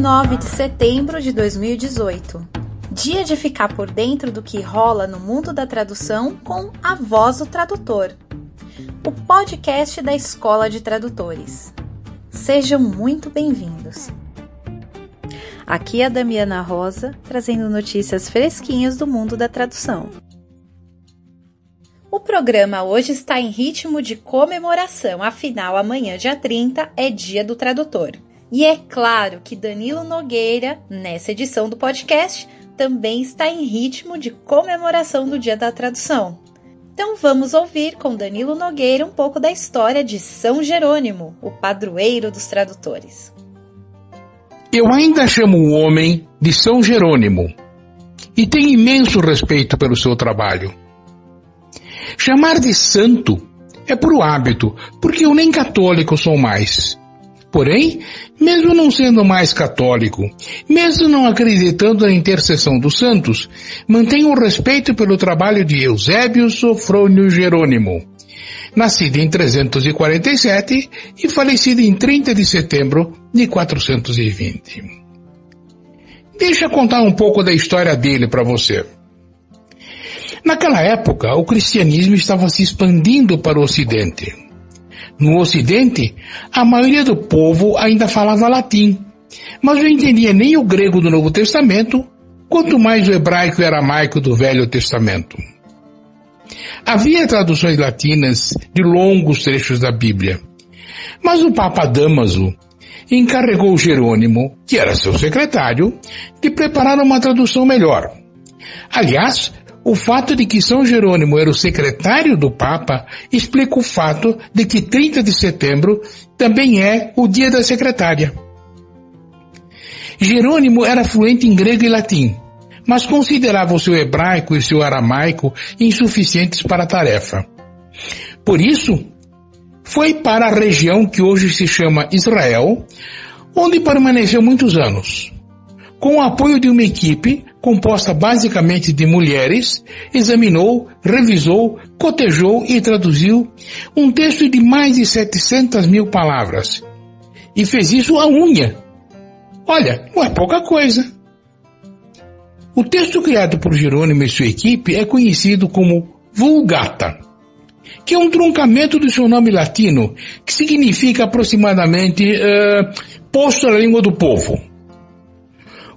29 de setembro de 2018. Dia de ficar por dentro do que rola no mundo da tradução com a voz do tradutor. O podcast da Escola de Tradutores. Sejam muito bem-vindos. Aqui é a Damiana Rosa, trazendo notícias fresquinhas do mundo da tradução. O programa hoje está em ritmo de comemoração, afinal, amanhã, dia 30, é dia do tradutor. E é claro que Danilo Nogueira, nessa edição do podcast, também está em ritmo de comemoração do Dia da Tradução. Então vamos ouvir com Danilo Nogueira um pouco da história de São Jerônimo, o padroeiro dos tradutores. Eu ainda chamo o homem de São Jerônimo e tenho imenso respeito pelo seu trabalho. Chamar de santo é por hábito, porque eu nem católico sou mais. Porém, mesmo não sendo mais católico, mesmo não acreditando na intercessão dos santos, mantenho o respeito pelo trabalho de Eusébio Sofrônio Jerônimo, nascido em 347 e falecido em 30 de setembro de 420. Deixa eu contar um pouco da história dele para você. Naquela época, o cristianismo estava se expandindo para o Ocidente. No Ocidente, a maioria do povo ainda falava latim, mas não entendia nem o grego do Novo Testamento, quanto mais o hebraico e aramaico do Velho Testamento. Havia traduções latinas de longos trechos da Bíblia, mas o Papa Damaso encarregou Jerônimo, que era seu secretário, de preparar uma tradução melhor. Aliás, o fato de que São Jerônimo era o secretário do Papa explica o fato de que 30 de setembro também é o dia da secretária. Jerônimo era fluente em grego e latim, mas considerava o seu hebraico e seu aramaico insuficientes para a tarefa. Por isso, foi para a região que hoje se chama Israel, onde permaneceu muitos anos. Com o apoio de uma equipe, composta basicamente de mulheres, examinou, revisou, cotejou e traduziu um texto de mais de 700 mil palavras. E fez isso à unha. Olha, não é pouca coisa. O texto criado por Jerônimo e sua equipe é conhecido como Vulgata, que é um truncamento do seu nome latino, que significa aproximadamente uh, posto à língua do povo.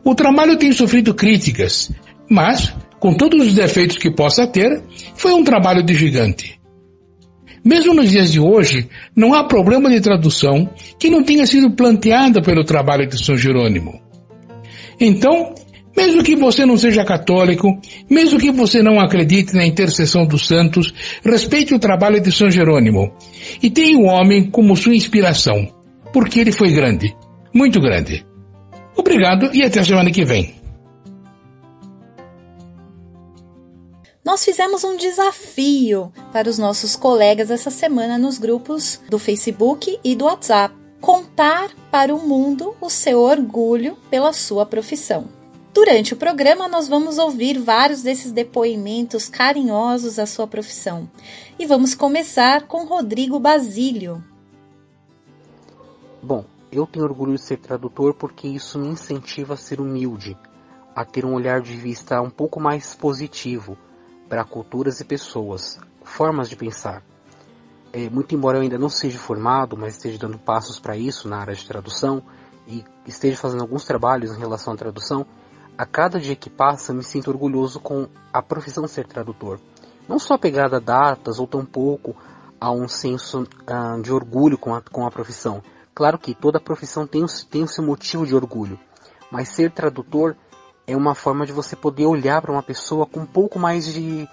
O trabalho tem sofrido críticas, mas, com todos os defeitos que possa ter, foi um trabalho de gigante. Mesmo nos dias de hoje, não há problema de tradução que não tenha sido planteada pelo trabalho de São Jerônimo. Então, mesmo que você não seja católico, mesmo que você não acredite na intercessão dos santos, respeite o trabalho de São Jerônimo e tenha o homem como sua inspiração, porque ele foi grande, muito grande. Obrigado e até a semana que vem. Nós fizemos um desafio para os nossos colegas essa semana nos grupos do Facebook e do WhatsApp. Contar para o mundo o seu orgulho pela sua profissão. Durante o programa, nós vamos ouvir vários desses depoimentos carinhosos à sua profissão. E vamos começar com Rodrigo Basílio. Bom, eu tenho orgulho de ser tradutor porque isso me incentiva a ser humilde, a ter um olhar de vista um pouco mais positivo para culturas e pessoas, formas de pensar. É, muito embora eu ainda não seja formado, mas esteja dando passos para isso na área de tradução e esteja fazendo alguns trabalhos em relação à tradução, a cada dia que passa me sinto orgulhoso com a profissão ser tradutor. Não só pegada a datas ou tampouco a um senso uh, de orgulho com a, com a profissão, Claro que toda profissão tem tem o seu motivo de orgulho, mas ser tradutor é uma forma de você poder olhar para uma pessoa com um pouco mais de,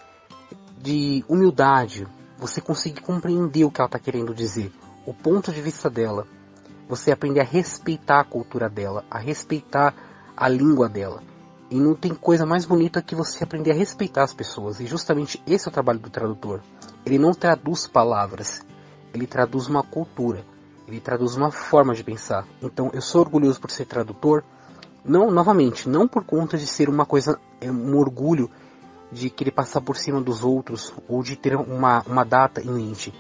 de humildade, você conseguir compreender o que ela está querendo dizer, o ponto de vista dela, você aprender a respeitar a cultura dela, a respeitar a língua dela. E não tem coisa mais bonita que você aprender a respeitar as pessoas. E justamente esse é o trabalho do tradutor. Ele não traduz palavras, ele traduz uma cultura. Ele traduz uma forma de pensar. Então eu sou orgulhoso por ser tradutor. Não, novamente, não por conta de ser uma coisa, é um orgulho de querer passar por cima dos outros ou de ter uma, uma data em mente,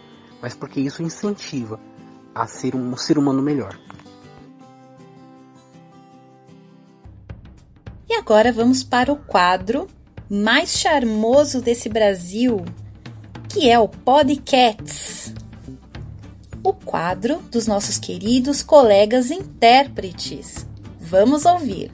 mas porque isso incentiva a ser um ser humano melhor. agora vamos para o quadro mais charmoso desse Brasil, que é o Podcats. O quadro dos nossos queridos colegas intérpretes. Vamos ouvir.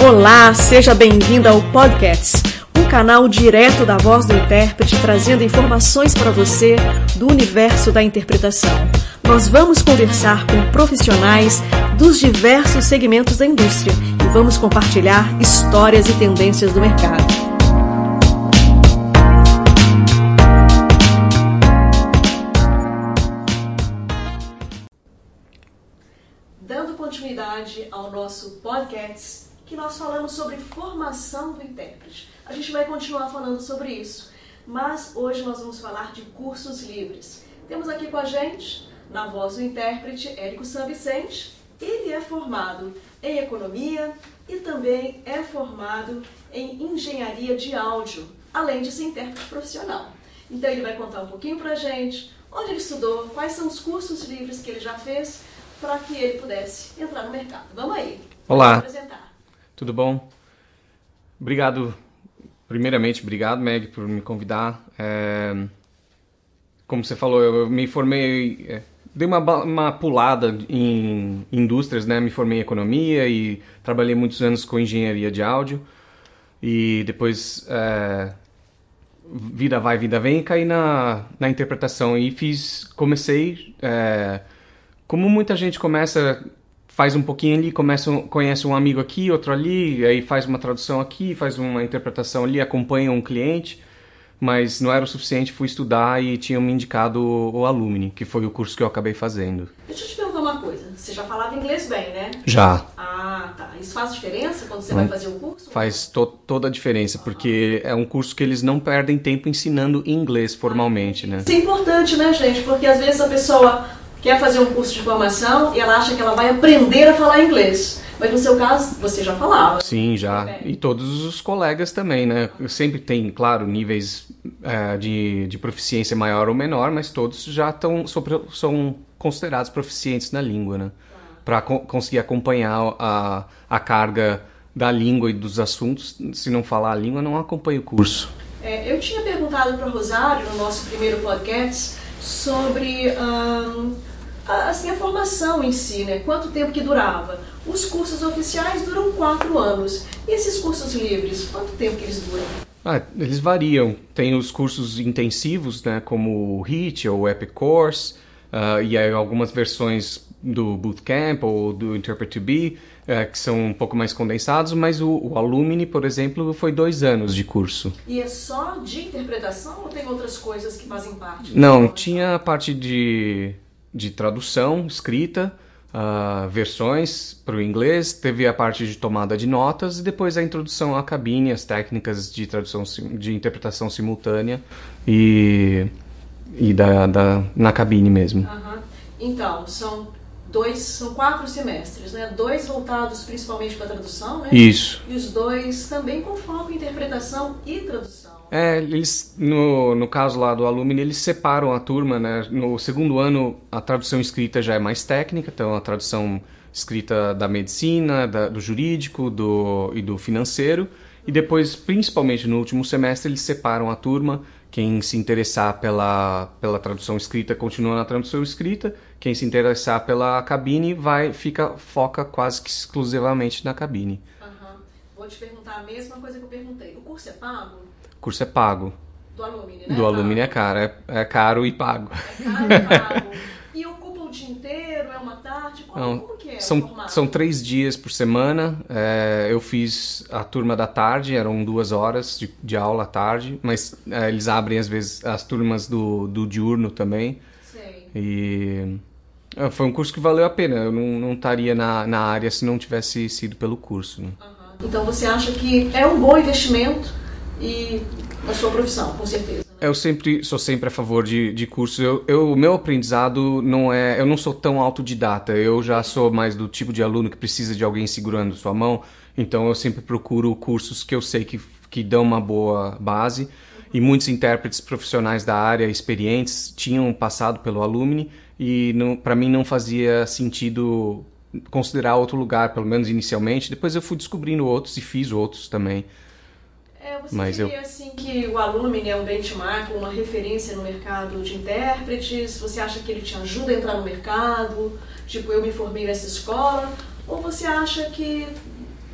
Olá, seja bem-vindo ao Podcast, um canal direto da voz do intérprete trazendo informações para você do universo da interpretação. Nós vamos conversar com profissionais dos diversos segmentos da indústria e vamos compartilhar histórias e tendências do mercado. Dando continuidade ao nosso podcast, que nós falamos sobre formação do intérprete. A gente vai continuar falando sobre isso, mas hoje nós vamos falar de cursos livres. Temos aqui com a gente, na voz do intérprete, Érico San Vicente. Ele é formado em economia e também é formado em engenharia de áudio, além de ser intérprete profissional. Então ele vai contar um pouquinho pra gente onde ele estudou, quais são os cursos livres que ele já fez para que ele pudesse entrar no mercado. Vamos aí. Olá. Tudo bom? Obrigado, primeiramente, obrigado, Meg, por me convidar. É, como você falou, eu me formei, é, dei uma, uma pulada em indústrias, né? Me formei em economia e trabalhei muitos anos com engenharia de áudio. E depois, é, vida vai, vida vem, caí na, na interpretação e fiz, comecei, é, como muita gente começa faz um pouquinho ali, começa, conhece um amigo aqui, outro ali, aí faz uma tradução aqui, faz uma interpretação ali, acompanha um cliente, mas não era o suficiente, fui estudar e tinham me indicado o Alumni, que foi o curso que eu acabei fazendo. Deixa eu te perguntar uma coisa, você já falava inglês bem, né? Já. Ah, tá. Isso faz diferença quando você hum, vai fazer o curso? Faz to toda a diferença, porque é um curso que eles não perdem tempo ensinando inglês formalmente, né? Isso é importante, né, gente? Porque às vezes a pessoa quer fazer um curso de formação e ela acha que ela vai aprender a falar inglês. Mas no seu caso, você já falava. Sim, já. E todos os colegas também, né? Sempre tem, claro, níveis é, de, de proficiência maior ou menor, mas todos já estão são considerados proficientes na língua, né? Para co conseguir acompanhar a, a carga da língua e dos assuntos, se não falar a língua, não acompanha o curso. É, eu tinha perguntado para Rosário no nosso primeiro podcast sobre hum, assim, a formação em si, né? quanto tempo que durava. Os cursos oficiais duram quatro anos. E esses cursos livres, quanto tempo que eles duram? Ah, eles variam. Tem os cursos intensivos, né, como o HIT ou o Epic Course, uh, e algumas versões do Bootcamp ou do Interpret to Be, uh, que são um pouco mais condensados, mas o, o Alumni, por exemplo, foi dois anos de curso. E é só de interpretação ou tem outras coisas que fazem parte? Não, tinha a parte de de tradução escrita, uh, versões para o inglês, teve a parte de tomada de notas e depois a introdução à cabine, as técnicas de tradução de interpretação simultânea e, e da, da na cabine mesmo. Uhum. Então, são dois, são quatro semestres, né? Dois voltados principalmente para tradução, né? Isso. E os dois também com foco em interpretação e tradução. É, eles, no, no caso lá do Alumni, eles separam a turma, né? No segundo ano, a tradução escrita já é mais técnica, então a tradução escrita da medicina, da, do jurídico do, e do financeiro. E depois, principalmente no último semestre, eles separam a turma. Quem se interessar pela, pela tradução escrita continua na tradução escrita. Quem se interessar pela cabine vai fica foca quase que exclusivamente na cabine. Uhum. Vou te perguntar a mesma coisa que eu perguntei. O curso é pago? O curso é pago. Do Alumni, né? Do Alumni é caro, é, é caro e pago. É caro e pago. e ocupa o dia inteiro, é uma tarde? Como, Não, como que é são, são três dias por semana. É, eu fiz a turma da tarde, eram duas horas de, de aula à tarde, mas é, eles abrem às vezes as turmas do, do diurno também. Sei. E é, foi um curso que valeu a pena. Eu não, não estaria na, na área se não tivesse sido pelo curso. Né? Uhum. Então você acha que é um bom investimento? E a sua profissão, com certeza. Eu sempre sou sempre a favor de, de cursos. Eu, o meu aprendizado não é. Eu não sou tão autodidata. Eu já sou mais do tipo de aluno que precisa de alguém segurando sua mão. Então eu sempre procuro cursos que eu sei que, que dão uma boa base e muitos intérpretes profissionais da área experientes tinham passado pelo Alumni e para mim não fazia sentido considerar outro lugar, pelo menos inicialmente. Depois eu fui descobrindo outros e fiz outros também. É, você Mas diria eu... assim que o Alumni é um benchmark, uma referência no mercado de intérpretes? Você acha que ele te ajuda a entrar no mercado? Tipo, eu me formei nessa escola? Ou você acha que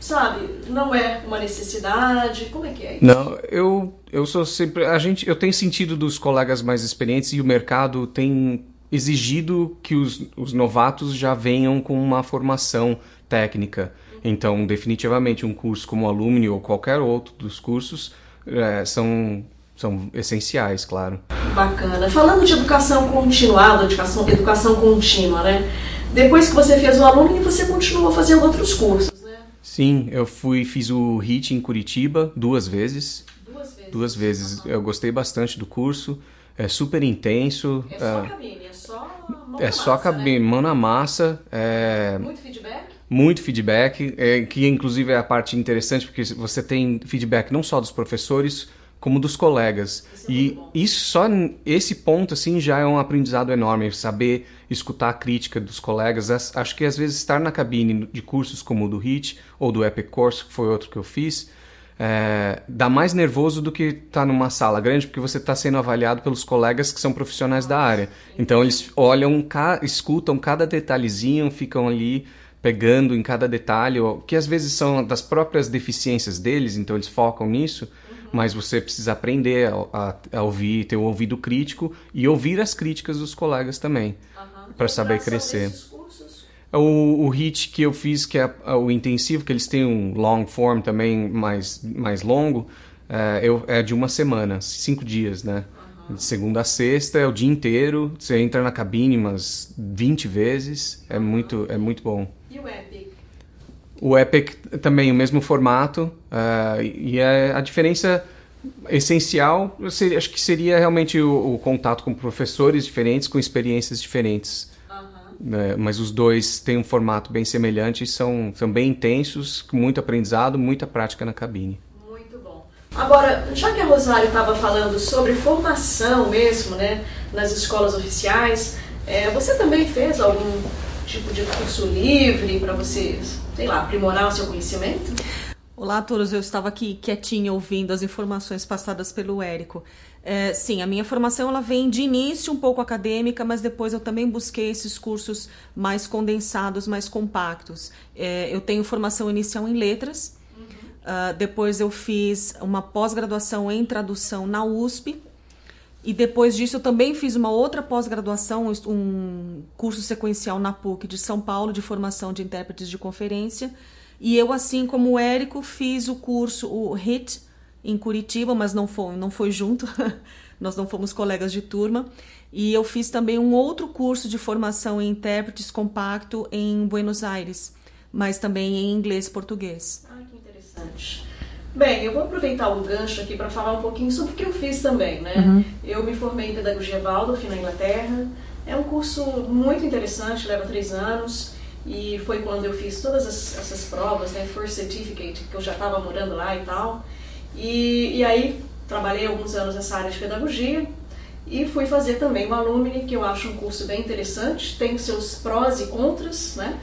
sabe, não é uma necessidade? Como é que é isso? Não, eu, eu sou sempre. A gente, eu tenho sentido dos colegas mais experientes e o mercado tem exigido que os, os novatos já venham com uma formação técnica. Então, definitivamente, um curso como Alumni ou qualquer outro dos cursos é, são, são essenciais, claro. Bacana. Falando de educação continuada, educação, educação contínua, né? Depois que você fez o Alumni, você continuou fazendo outros cursos. Sim, eu fui fiz o HIT em Curitiba duas vezes. Duas vezes. Duas vezes. Uhum. Eu gostei bastante do curso. É super intenso. É só é, cabine, é só mão É só cabine, né? mão na massa. É, muito feedback? Muito feedback, é, que inclusive é a parte interessante, porque você tem feedback não só dos professores, como dos colegas. Isso é e isso só esse ponto assim já é um aprendizado enorme, saber escutar a crítica dos colegas. Acho que às vezes estar na cabine de cursos como o do HIT ou do Epic Course, que foi outro que eu fiz, é, dá mais nervoso do que estar tá numa sala grande, porque você está sendo avaliado pelos colegas que são profissionais da área. Então eles olham, escutam cada detalhezinho, ficam ali pegando em cada detalhe, que às vezes são das próprias deficiências deles, então eles focam nisso mas você precisa aprender a, a, a, ouvir, ter um ouvido crítico e ouvir as críticas dos colegas também, uhum. para saber crescer. O, o HIT que eu fiz, que é o intensivo, que eles têm um long form também mais, mais longo, é, eu, é de uma semana, cinco dias, né? Uhum. De segunda a sexta é o dia inteiro, você entra na cabine umas 20 vezes, é, muito, é muito bom. E o Epic? O Epic também o mesmo formato uh, e é a diferença essencial seria, acho que seria realmente o, o, contato com professores diferentes com experiências diferentes uhum. mas os dois têm um formato bem semelhante são são bem intensos com muito aprendizado muita prática na cabine agora já que a Rosário estava falando sobre formação mesmo né nas escolas oficiais é, você também fez algum tipo de curso livre para você sei lá, aprimorar o seu conhecimento? Olá a todos, eu estava aqui quietinha ouvindo as informações passadas pelo Érico. É, sim, a minha formação ela vem de início um pouco acadêmica, mas depois eu também busquei esses cursos mais condensados, mais compactos. É, eu tenho formação inicial em letras, uhum. uh, depois eu fiz uma pós-graduação em tradução na USP, e depois disso eu também fiz uma outra pós-graduação, um curso sequencial na PUC de São Paulo de formação de intérpretes de conferência. E eu, assim como o Érico, fiz o curso, o HIT, em Curitiba, mas não foi, não foi junto, nós não fomos colegas de turma. E eu fiz também um outro curso de formação em intérpretes compacto em Buenos Aires, mas também em inglês e português. Ah, que interessante. Bem, eu vou aproveitar o gancho aqui para falar um pouquinho sobre o que eu fiz também, né? Uhum. Eu me formei em Pedagogia Waldorf na Inglaterra. É um curso muito interessante, leva três anos. E foi quando eu fiz todas as, essas provas, né? First Certificate, que eu já estava morando lá e tal. E, e aí trabalhei alguns anos nessa área de pedagogia. E fui fazer também o Alumni, que eu acho um curso bem interessante. Tem seus prós e contras, né?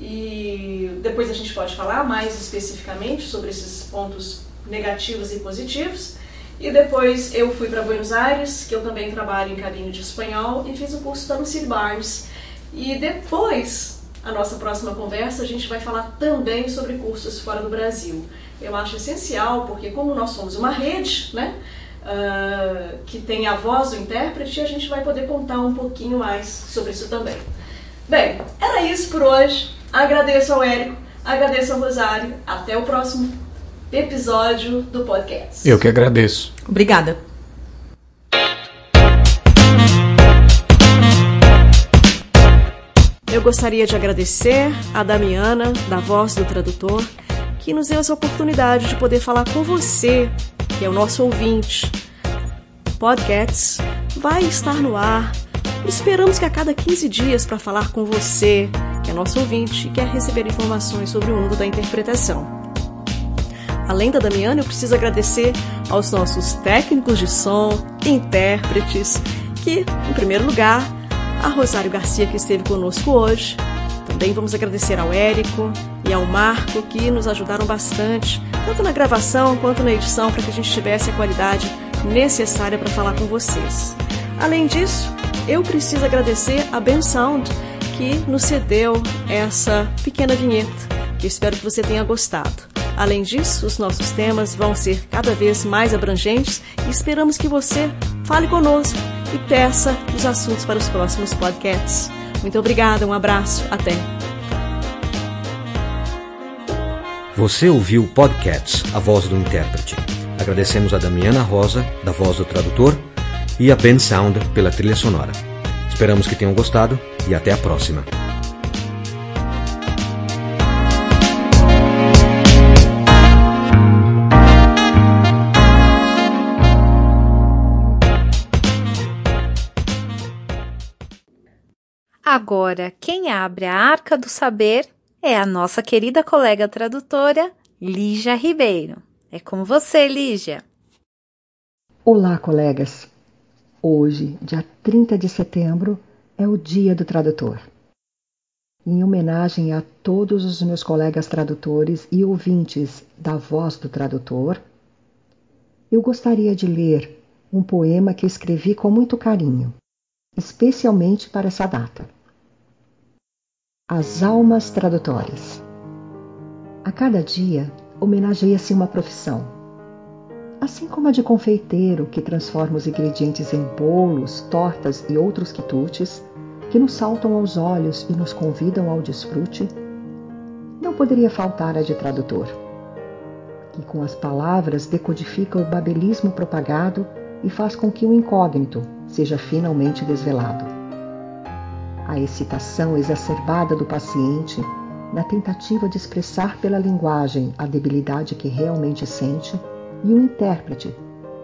E depois a gente pode falar mais especificamente sobre esses pontos negativos e positivos. E depois eu fui para Buenos Aires, que eu também trabalho em cabine de espanhol, e fiz o curso da Lucille Barnes. E depois, a nossa próxima conversa, a gente vai falar também sobre cursos fora do Brasil. Eu acho essencial, porque como nós somos uma rede, né, uh, que tem a voz do intérprete, a gente vai poder contar um pouquinho mais sobre isso também. Bem, era isso por hoje. Agradeço ao Érico, agradeço ao Rosário. Até o próximo episódio do podcast. Eu que agradeço. Obrigada. Eu gostaria de agradecer a Damiana, da Voz do Tradutor, que nos deu essa oportunidade de poder falar com você, que é o nosso ouvinte. Podcasts vai estar no ar. Esperamos que a cada 15 dias para falar com você é nosso ouvinte e quer receber informações sobre o mundo da interpretação. Além da Damiana, eu preciso agradecer aos nossos técnicos de som, intérpretes, que, em primeiro lugar, a Rosário Garcia, que esteve conosco hoje. Também vamos agradecer ao Érico e ao Marco, que nos ajudaram bastante, tanto na gravação quanto na edição, para que a gente tivesse a qualidade necessária para falar com vocês. Além disso, eu preciso agradecer a Ben Sound, que nos cedeu essa pequena vinheta, que espero que você tenha gostado. Além disso, os nossos temas vão ser cada vez mais abrangentes e esperamos que você fale conosco e peça os assuntos para os próximos podcasts. Muito obrigada, um abraço, até. Você ouviu o podcast A Voz do Intérprete. Agradecemos a Damiana Rosa, da Voz do Tradutor, e a Ben Sound pela trilha sonora. Esperamos que tenham gostado e até a próxima. Agora, quem abre a Arca do Saber é a nossa querida colega tradutora, Lígia Ribeiro. É com você, Lígia. Olá, colegas. Hoje, dia 30 de setembro, é o Dia do Tradutor. Em homenagem a todos os meus colegas tradutores e ouvintes da Voz do Tradutor, eu gostaria de ler um poema que escrevi com muito carinho, especialmente para essa data. As almas tradutórias. A cada dia homenageia-se uma profissão. Assim como a de confeiteiro, que transforma os ingredientes em bolos, tortas e outros quitutes, que nos saltam aos olhos e nos convidam ao desfrute, não poderia faltar a de tradutor, que com as palavras decodifica o babelismo propagado e faz com que o incógnito seja finalmente desvelado. A excitação exacerbada do paciente na tentativa de expressar pela linguagem a debilidade que realmente sente, e o intérprete,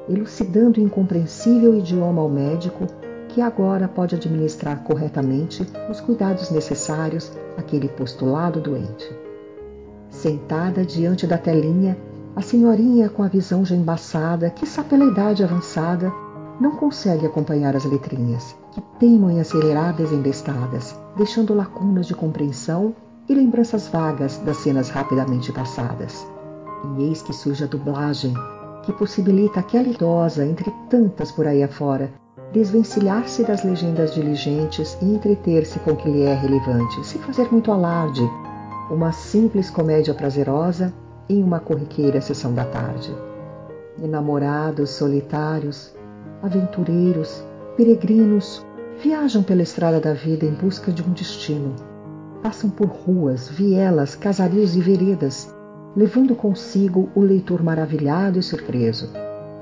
elucidando o incompreensível idioma ao médico que agora pode administrar corretamente os cuidados necessários àquele postulado doente. Sentada diante da telinha, a senhorinha com a visão já embaçada, que pela idade avançada, não consegue acompanhar as letrinhas, que teimam em acelerar desembestadas, deixando lacunas de compreensão e lembranças vagas das cenas rapidamente passadas. E eis que surge a dublagem, que possibilita aquela idosa, entre tantas por aí afora, desvencilhar-se das legendas diligentes e entreter-se com o que lhe é relevante, sem fazer muito alarde, uma simples comédia prazerosa em uma corriqueira sessão da tarde. Enamorados solitários, aventureiros, peregrinos, viajam pela estrada da vida em busca de um destino. Passam por ruas, vielas, casarios e veredas, levando consigo o leitor maravilhado e surpreso,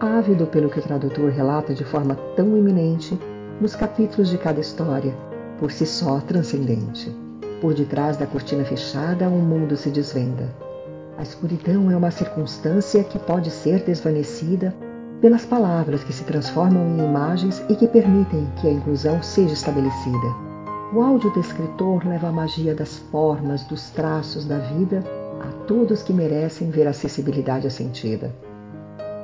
ávido pelo que o tradutor relata de forma tão iminente nos capítulos de cada história, por si só transcendente. Por detrás da cortina fechada, um mundo se desvenda. A escuridão é uma circunstância que pode ser desvanecida pelas palavras que se transformam em imagens e que permitem que a inclusão seja estabelecida. O áudio descritor leva a magia das formas, dos traços da vida a todos que merecem ver acessibilidade assentida.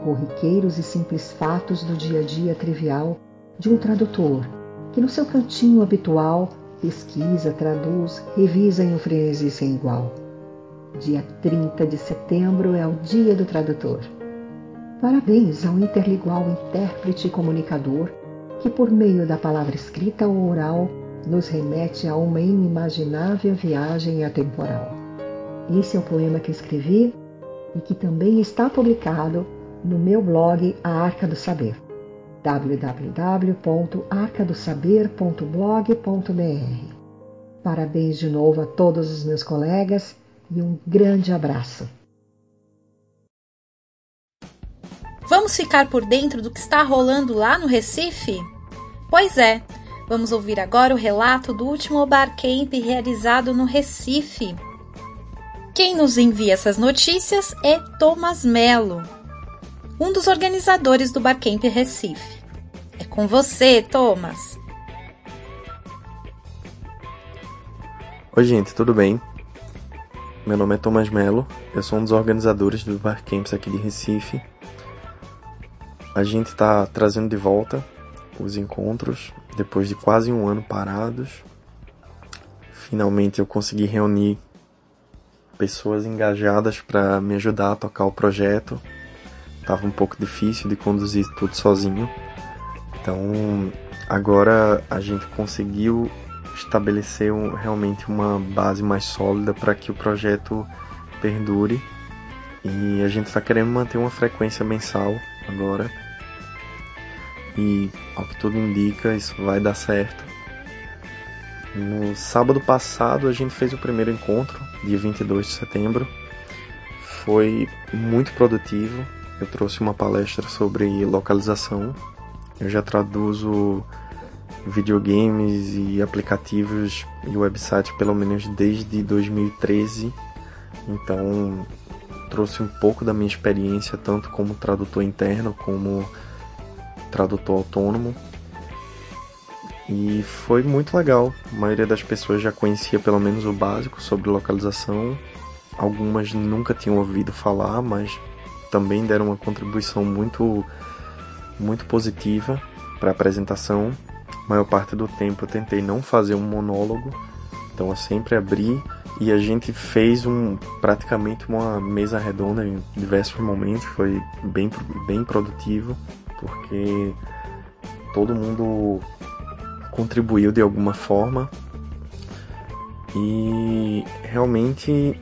Corriqueiros e simples fatos do dia a dia trivial de um tradutor que, no seu cantinho habitual, pesquisa, traduz, revisa em um frenesi sem igual. Dia 30 de setembro é o Dia do Tradutor. Parabéns ao interligual intérprete e comunicador que, por meio da palavra escrita ou oral, nos remete a uma inimaginável viagem atemporal. Esse é o poema que escrevi e que também está publicado no meu blog A Arca do Saber www.arcadosaber.blog.br Parabéns de novo a todos os meus colegas e um grande abraço. Vamos ficar por dentro do que está rolando lá no Recife? Pois é, vamos ouvir agora o relato do último Barcamp realizado no Recife. Quem nos envia essas notícias é Thomas Melo, um dos organizadores do Barcamp Recife. É com você, Thomas. Oi, gente, tudo bem? Meu nome é Thomas Melo, eu sou um dos organizadores do Bar Camps aqui de Recife. A gente está trazendo de volta os encontros depois de quase um ano parados. Finalmente eu consegui reunir pessoas engajadas para me ajudar a tocar o projeto. Tava um pouco difícil de conduzir tudo sozinho. Então, agora a gente conseguiu estabelecer um, realmente uma base mais sólida para que o projeto perdure. E a gente está querendo manter uma frequência mensal agora. E ao que tudo indica, isso vai dar certo. No sábado passado a gente fez o primeiro encontro, dia 22 de setembro. Foi muito produtivo. Eu trouxe uma palestra sobre localização. Eu já traduzo videogames e aplicativos e websites pelo menos desde 2013. Então trouxe um pouco da minha experiência tanto como tradutor interno como tradutor autônomo. E foi muito legal. A maioria das pessoas já conhecia pelo menos o básico sobre localização. Algumas nunca tinham ouvido falar, mas também deram uma contribuição muito muito positiva para a apresentação maior parte do tempo eu tentei não fazer um monólogo, então eu sempre abri e a gente fez um praticamente uma mesa redonda em diversos momentos, foi bem bem produtivo, porque todo mundo contribuiu de alguma forma e realmente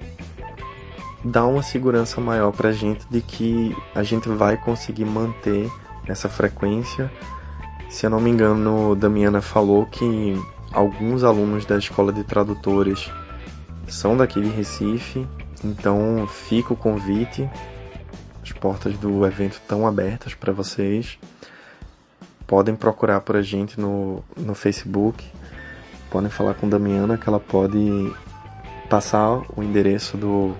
dá uma segurança maior para a gente de que a gente vai conseguir manter essa frequência se eu não me engano, Damiana falou que alguns alunos da escola de tradutores são daqui de Recife, então fica o convite. As portas do evento estão abertas para vocês. Podem procurar por a gente no, no Facebook. Podem falar com Damiana que ela pode passar o endereço do,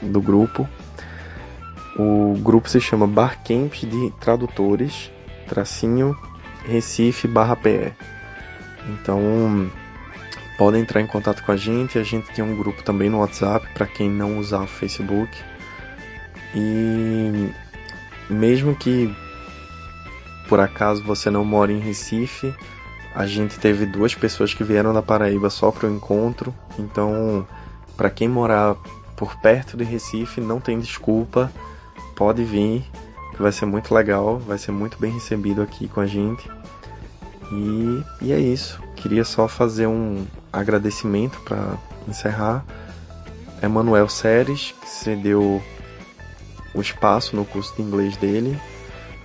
do grupo. O grupo se chama Barcamp de Tradutores, tracinho Recife barra PE. Então podem entrar em contato com a gente. A gente tem um grupo também no WhatsApp para quem não usar o Facebook. E mesmo que por acaso você não mora em Recife, a gente teve duas pessoas que vieram da Paraíba só para o encontro. Então, para quem morar por perto de Recife, não tem desculpa, pode vir que vai ser muito legal, vai ser muito bem recebido aqui com a gente. E, e é isso. Queria só fazer um agradecimento para encerrar. Emanuel Seres, que cedeu o espaço no curso de inglês dele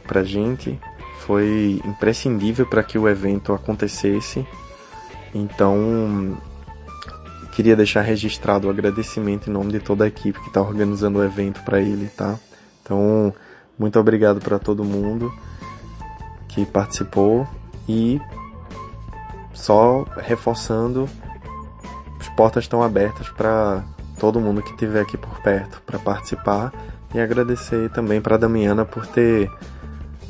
para gente. Foi imprescindível para que o evento acontecesse. Então, queria deixar registrado o agradecimento em nome de toda a equipe que está organizando o evento para ele, tá? Então, muito obrigado para todo mundo que participou e só reforçando, as portas estão abertas para todo mundo que estiver aqui por perto para participar e agradecer também para Damiana por ter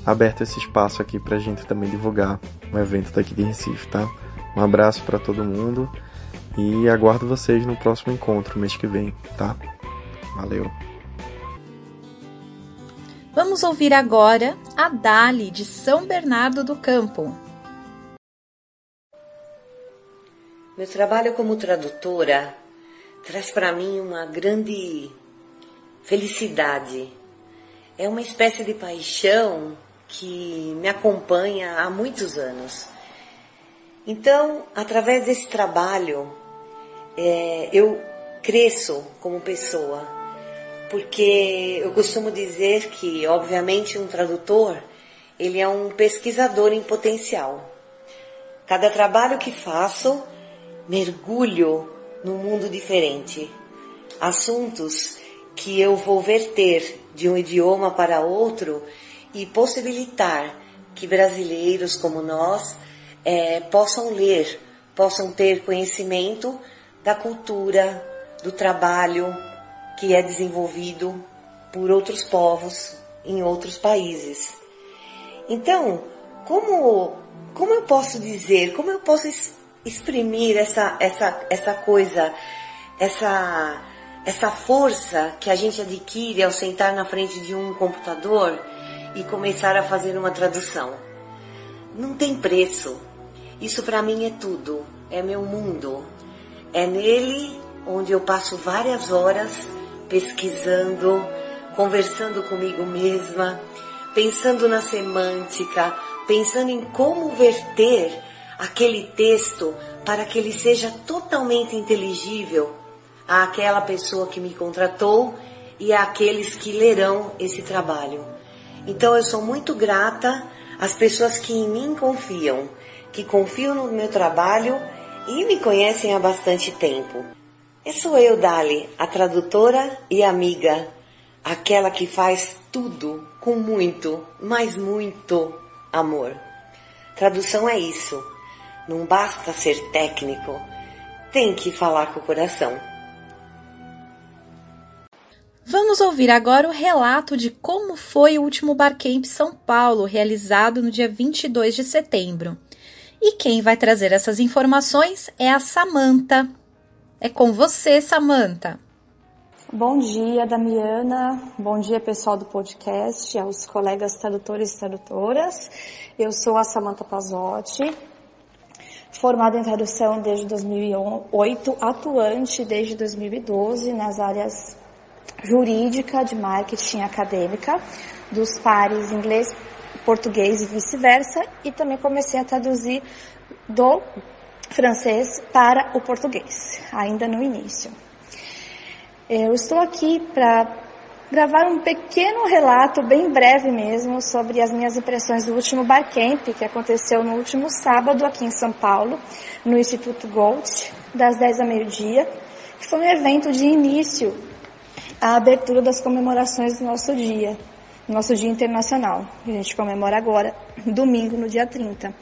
aberto esse espaço aqui para a gente também divulgar o evento daqui de Recife, tá? Um abraço para todo mundo e aguardo vocês no próximo encontro mês que vem, tá? Valeu! Vamos ouvir agora a Dali de São Bernardo do Campo. Meu trabalho como tradutora traz para mim uma grande felicidade. É uma espécie de paixão que me acompanha há muitos anos. Então, através desse trabalho, é, eu cresço como pessoa porque eu costumo dizer que, obviamente, um tradutor ele é um pesquisador em potencial. Cada trabalho que faço, mergulho num mundo diferente. Assuntos que eu vou verter de um idioma para outro e possibilitar que brasileiros como nós é, possam ler, possam ter conhecimento da cultura, do trabalho, que é desenvolvido por outros povos em outros países. Então, como, como eu posso dizer, como eu posso exprimir essa, essa, essa coisa, essa, essa força que a gente adquire ao sentar na frente de um computador e começar a fazer uma tradução. Não tem preço. Isso para mim é tudo, é meu mundo. É nele onde eu passo várias horas pesquisando, conversando comigo mesma, pensando na semântica, pensando em como verter aquele texto para que ele seja totalmente inteligível àquela pessoa que me contratou e àqueles que lerão esse trabalho. Então eu sou muito grata às pessoas que em mim confiam, que confiam no meu trabalho e me conhecem há bastante tempo. E sou eu, Dali, a tradutora e amiga, aquela que faz tudo com muito, mas muito amor. Tradução é isso. Não basta ser técnico, tem que falar com o coração. Vamos ouvir agora o relato de como foi o último Barcamp São Paulo, realizado no dia 22 de setembro. E quem vai trazer essas informações é a Samanta. É com você, Samanta. Bom dia, Damiana. Bom dia, pessoal do podcast, aos colegas tradutores e tradutoras. Eu sou a Samanta Pazotti, formada em tradução desde 2008, atuante desde 2012 nas áreas jurídica, de marketing acadêmica, dos pares inglês, português e vice-versa, e também comecei a traduzir do francês para o português, ainda no início. Eu estou aqui para gravar um pequeno relato, bem breve mesmo, sobre as minhas impressões do último Barcamp, que aconteceu no último sábado aqui em São Paulo, no Instituto Gold, das 10 ao meio-dia, que foi um evento de início à abertura das comemorações do nosso dia, nosso Dia Internacional, que a gente comemora agora, domingo, no dia 30.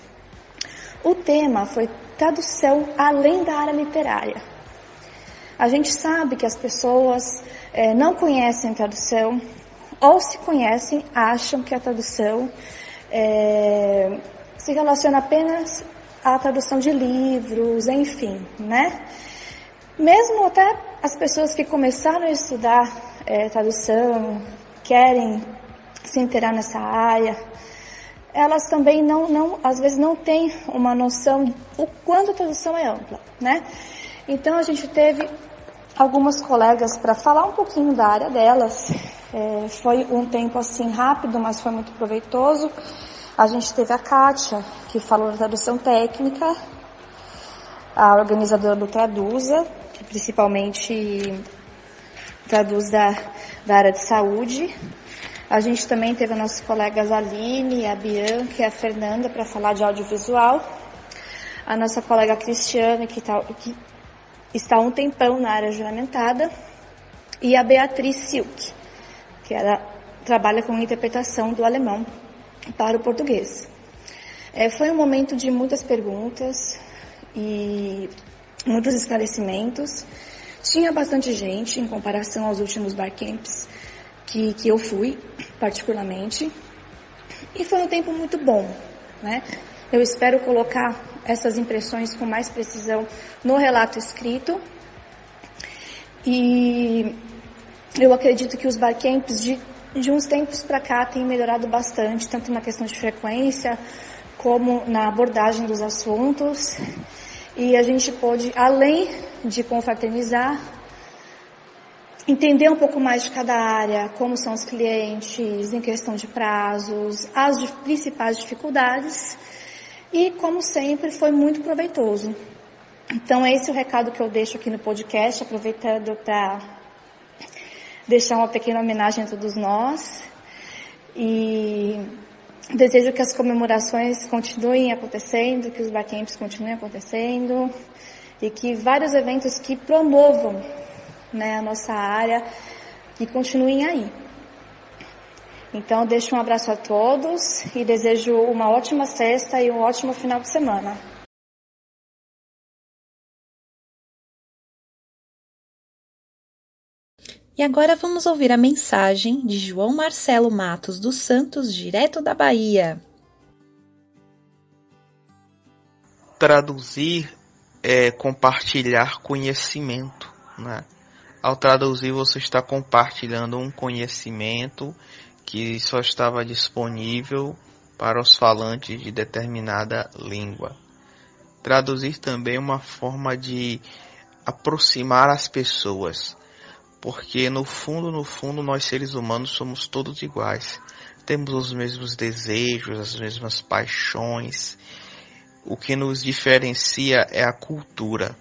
O tema foi tradução além da área literária. A gente sabe que as pessoas é, não conhecem tradução, ou se conhecem, acham que a tradução é, se relaciona apenas à tradução de livros, enfim, né? Mesmo até as pessoas que começaram a estudar é, tradução, querem se inteirar nessa área, elas também não, não, às vezes não têm uma noção o quanto a tradução é ampla, né? Então a gente teve algumas colegas para falar um pouquinho da área delas. É, foi um tempo assim rápido, mas foi muito proveitoso. A gente teve a Kátia, que falou da tradução técnica, a organizadora do Traduza, que principalmente traduz da, da área de saúde, a gente também teve as nossas colegas Aline, a Bianca e a Fernanda para falar de audiovisual. A nossa colega Cristiane, que, tá, que está um tempão na área juramentada. E a Beatriz Silk, que ela trabalha com interpretação do alemão para o português. É, foi um momento de muitas perguntas e muitos esclarecimentos. Tinha bastante gente em comparação aos últimos barcamps que, que eu fui, particularmente. E foi um tempo muito bom, né? Eu espero colocar essas impressões com mais precisão no relato escrito. E eu acredito que os barcamps de, de uns tempos para cá têm melhorado bastante, tanto na questão de frequência como na abordagem dos assuntos. E a gente pode, além de confraternizar, entender um pouco mais de cada área, como são os clientes, em questão de prazos, as principais dificuldades e, como sempre, foi muito proveitoso. Então, esse é o recado que eu deixo aqui no podcast, aproveitando para deixar uma pequena homenagem a todos nós e desejo que as comemorações continuem acontecendo, que os barcamps continuem acontecendo e que vários eventos que promovam né, a nossa área continuem aí. Então, deixo um abraço a todos e desejo uma ótima sexta e um ótimo final de semana. E agora vamos ouvir a mensagem de João Marcelo Matos dos Santos, direto da Bahia. Traduzir é compartilhar conhecimento, né? Ao traduzir, você está compartilhando um conhecimento que só estava disponível para os falantes de determinada língua. Traduzir também é uma forma de aproximar as pessoas, porque no fundo, no fundo, nós seres humanos somos todos iguais. Temos os mesmos desejos, as mesmas paixões. O que nos diferencia é a cultura.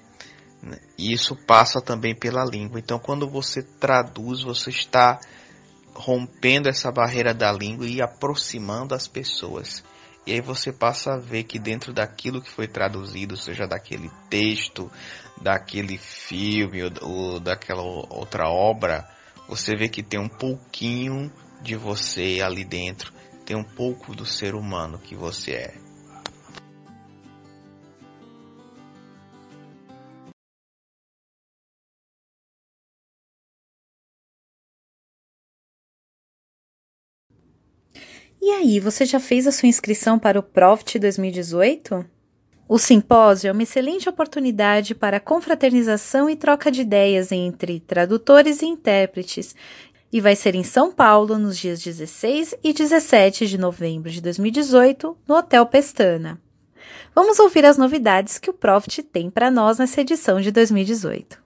E isso passa também pela língua. Então, quando você traduz, você está rompendo essa barreira da língua e aproximando as pessoas. E aí você passa a ver que dentro daquilo que foi traduzido, seja daquele texto, daquele filme ou, ou daquela outra obra, você vê que tem um pouquinho de você ali dentro, tem um pouco do ser humano que você é. E aí, você já fez a sua inscrição para o Profit 2018? O simpósio é uma excelente oportunidade para confraternização e troca de ideias entre tradutores e intérpretes, e vai ser em São Paulo nos dias 16 e 17 de novembro de 2018, no Hotel Pestana. Vamos ouvir as novidades que o Profit tem para nós nessa edição de 2018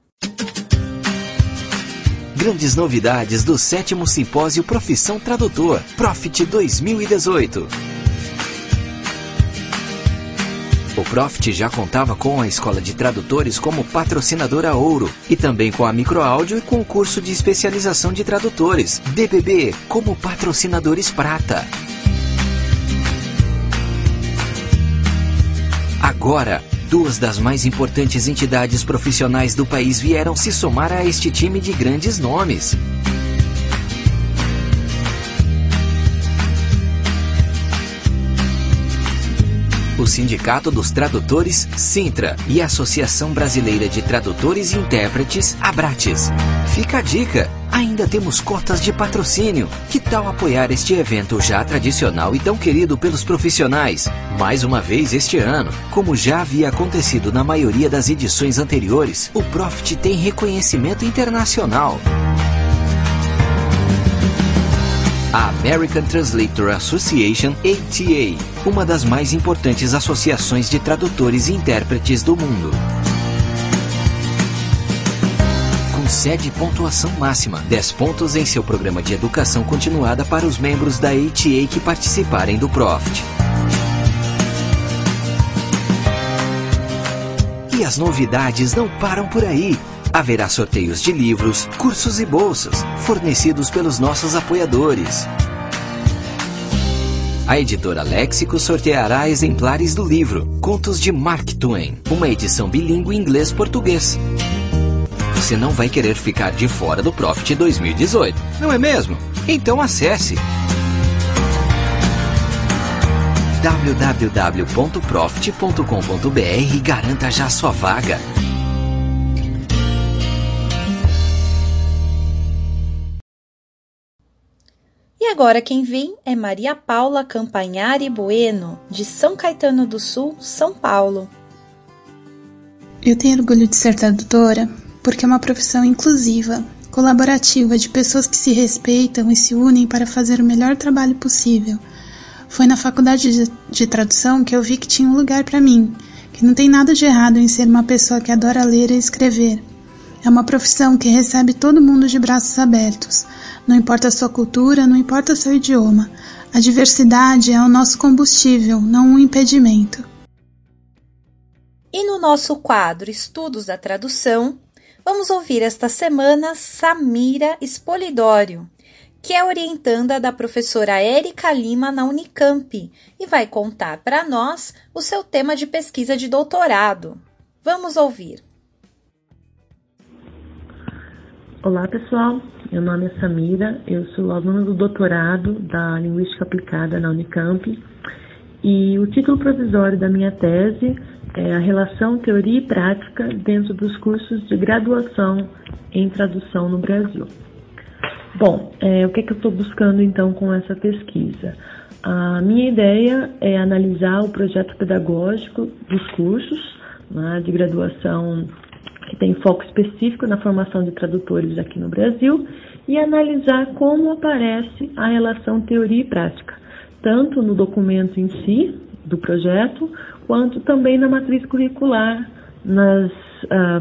grandes novidades do sétimo Simpósio Profissão Tradutor, Profit 2018. O Profit já contava com a Escola de Tradutores como patrocinadora ouro e também com a Microáudio e com o curso de especialização de tradutores, DBB, como patrocinadores prata. Agora, Duas das mais importantes entidades profissionais do país vieram se somar a este time de grandes nomes. o Sindicato dos Tradutores, Sintra, e a Associação Brasileira de Tradutores e Intérpretes, Abrates. Fica a dica! Ainda temos cotas de patrocínio. Que tal apoiar este evento já tradicional e tão querido pelos profissionais? Mais uma vez este ano, como já havia acontecido na maioria das edições anteriores, o Profit tem reconhecimento internacional. a American Translator Association, ATA, uma das mais importantes associações de tradutores e intérpretes do mundo. Com sede e pontuação máxima, 10 pontos em seu programa de educação continuada para os membros da ATA que participarem do Profit. E as novidades não param por aí. Haverá sorteios de livros, cursos e bolsas, fornecidos pelos nossos apoiadores. A editora Léxico sorteará exemplares do livro Contos de Mark Twain, uma edição bilíngue inglês-português. Você não vai querer ficar de fora do Profit 2018, não é mesmo? Então acesse www.profit.com.br e garanta já sua vaga. E agora quem vem é Maria Paula Campanhari Bueno, de São Caetano do Sul, São Paulo. Eu tenho orgulho de ser tradutora porque é uma profissão inclusiva, colaborativa, de pessoas que se respeitam e se unem para fazer o melhor trabalho possível. Foi na faculdade de, de tradução que eu vi que tinha um lugar para mim, que não tem nada de errado em ser uma pessoa que adora ler e escrever. É uma profissão que recebe todo mundo de braços abertos não importa a sua cultura, não importa seu idioma. A diversidade é o nosso combustível, não um impedimento. E no nosso quadro Estudos da Tradução, vamos ouvir esta semana Samira Spolidório, que é orientanda da professora Érica Lima na Unicamp e vai contar para nós o seu tema de pesquisa de doutorado. Vamos ouvir. Olá, pessoal. Meu nome é Samira, eu sou aluna do doutorado da Linguística Aplicada na Unicamp e o título provisório da minha tese é a relação teoria e prática dentro dos cursos de graduação em tradução no Brasil. Bom, é, o que, é que eu estou buscando então com essa pesquisa? A minha ideia é analisar o projeto pedagógico dos cursos né, de graduação que tem foco específico na formação de tradutores aqui no Brasil, e analisar como aparece a relação teoria e prática, tanto no documento em si, do projeto, quanto também na matriz curricular, nas ah,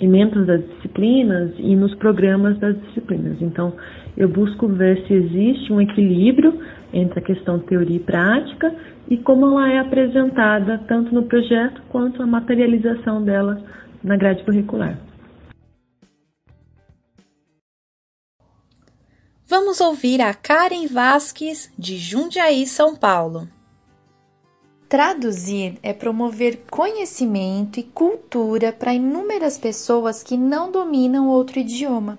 emendas das disciplinas e nos programas das disciplinas. Então, eu busco ver se existe um equilíbrio entre a questão teoria e prática e como ela é apresentada tanto no projeto quanto a materialização dela na grade curricular. Vamos ouvir a Karen Vasques, de Jundiaí, São Paulo. Traduzir é promover conhecimento e cultura para inúmeras pessoas que não dominam outro idioma.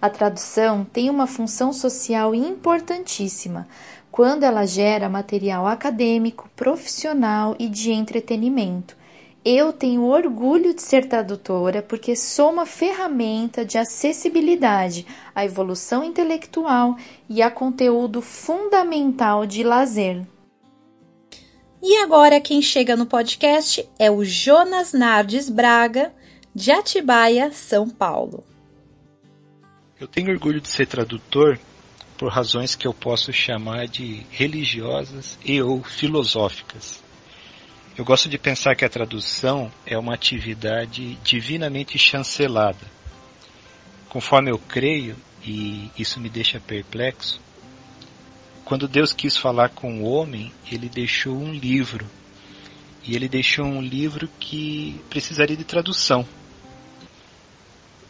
A tradução tem uma função social importantíssima quando ela gera material acadêmico, profissional e de entretenimento. Eu tenho orgulho de ser tradutora porque sou uma ferramenta de acessibilidade à evolução intelectual e a conteúdo fundamental de lazer. E agora quem chega no podcast é o Jonas Nardes Braga, de Atibaia, São Paulo. Eu tenho orgulho de ser tradutor por razões que eu posso chamar de religiosas e ou filosóficas. Eu gosto de pensar que a tradução é uma atividade divinamente chancelada. Conforme eu creio, e isso me deixa perplexo, quando Deus quis falar com o homem, ele deixou um livro. E ele deixou um livro que precisaria de tradução.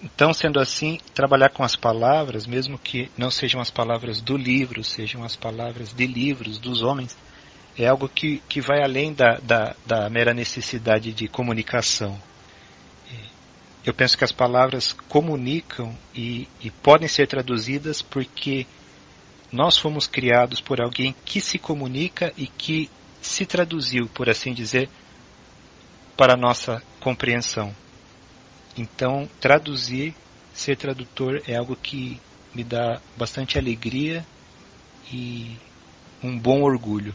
Então, sendo assim, trabalhar com as palavras, mesmo que não sejam as palavras do livro, sejam as palavras de livros dos homens, é algo que, que vai além da, da, da mera necessidade de comunicação. Eu penso que as palavras comunicam e, e podem ser traduzidas porque nós fomos criados por alguém que se comunica e que se traduziu, por assim dizer, para a nossa compreensão. Então, traduzir, ser tradutor é algo que me dá bastante alegria e um bom orgulho.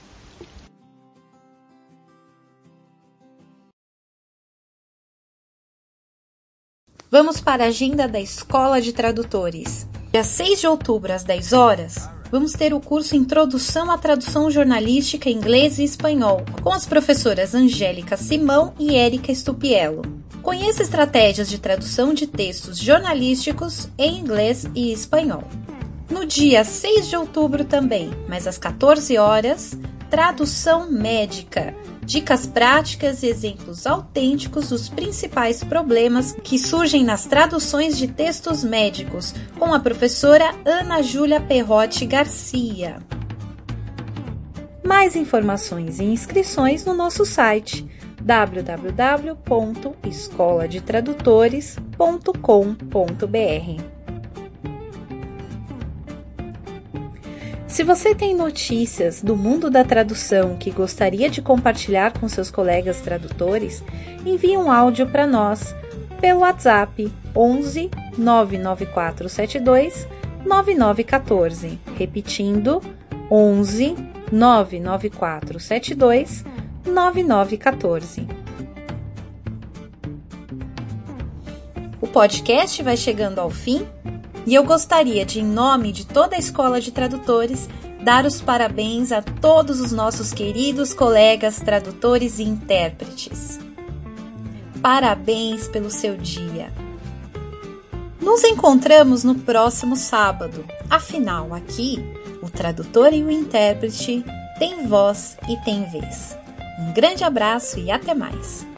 Vamos para a agenda da Escola de Tradutores. Dia 6 de outubro, às 10 horas, vamos ter o curso Introdução à Tradução Jornalística Inglês e Espanhol, com as professoras Angélica Simão e Érica Stupiello. Conheça estratégias de tradução de textos jornalísticos em inglês e espanhol. No dia 6 de outubro também, mas às 14 horas, tradução médica dicas práticas e exemplos autênticos dos principais problemas que surgem nas traduções de textos médicos, com a professora Ana Júlia Perrotti Garcia. Mais informações e inscrições no nosso site www.escoladetradutores.com.br. Se você tem notícias do mundo da tradução que gostaria de compartilhar com seus colegas tradutores, envie um áudio para nós pelo WhatsApp 11 99472 9914, repetindo 11 99472 9914. O podcast vai chegando ao fim e eu gostaria de, em nome de toda a Escola de Tradutores, dar os parabéns a todos os nossos queridos colegas tradutores e intérpretes. Parabéns pelo seu dia! Nos encontramos no próximo sábado. Afinal, aqui, o tradutor e o intérprete têm voz e têm vez. Um grande abraço e até mais!